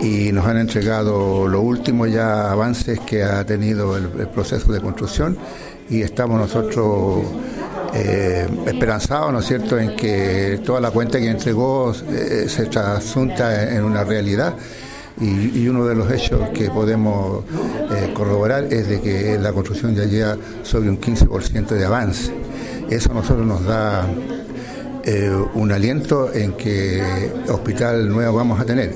y nos han entregado lo último ya avances que ha tenido el, proceso de construcción y estamos nosotros eh, esperanzados, ¿no es cierto?, en que toda la cuenta que entregó eh, se trasunta en una realidad. Y, uno de los hechos que podemos eh, corroborar es de que la construcción ya llega sobre un 15% de avance. Eso a nosotros nos da un aliento en que hospital nuevo vamos a tener.